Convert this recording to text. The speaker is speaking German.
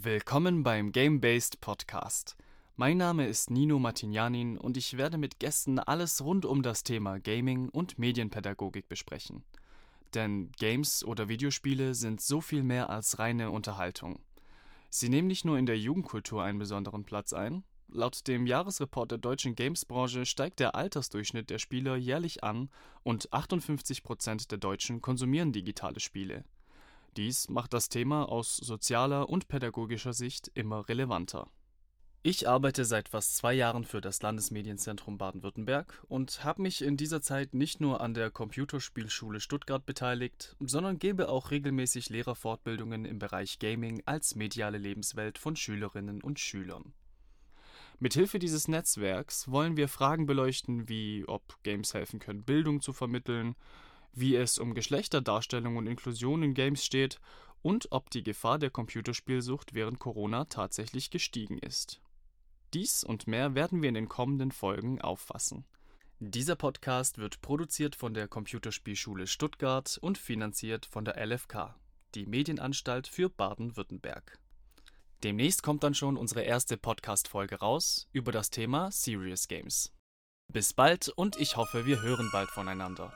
Willkommen beim Game-Based Podcast. Mein Name ist Nino Martignanin und ich werde mit Gästen alles rund um das Thema Gaming und Medienpädagogik besprechen. Denn Games oder Videospiele sind so viel mehr als reine Unterhaltung. Sie nehmen nicht nur in der Jugendkultur einen besonderen Platz ein. Laut dem Jahresreport der deutschen Gamesbranche steigt der Altersdurchschnitt der Spieler jährlich an und 58 Prozent der Deutschen konsumieren digitale Spiele. Dies macht das Thema aus sozialer und pädagogischer Sicht immer relevanter. Ich arbeite seit fast zwei Jahren für das Landesmedienzentrum Baden-Württemberg und habe mich in dieser Zeit nicht nur an der Computerspielschule Stuttgart beteiligt, sondern gebe auch regelmäßig Lehrerfortbildungen im Bereich Gaming als mediale Lebenswelt von Schülerinnen und Schülern. Mithilfe dieses Netzwerks wollen wir Fragen beleuchten, wie ob Games helfen können, Bildung zu vermitteln, wie es um Geschlechterdarstellung und Inklusion in Games steht und ob die Gefahr der Computerspielsucht während Corona tatsächlich gestiegen ist. Dies und mehr werden wir in den kommenden Folgen auffassen. Dieser Podcast wird produziert von der Computerspielschule Stuttgart und finanziert von der LFK, die Medienanstalt für Baden-Württemberg. Demnächst kommt dann schon unsere erste Podcast-Folge raus über das Thema Serious Games. Bis bald und ich hoffe, wir hören bald voneinander.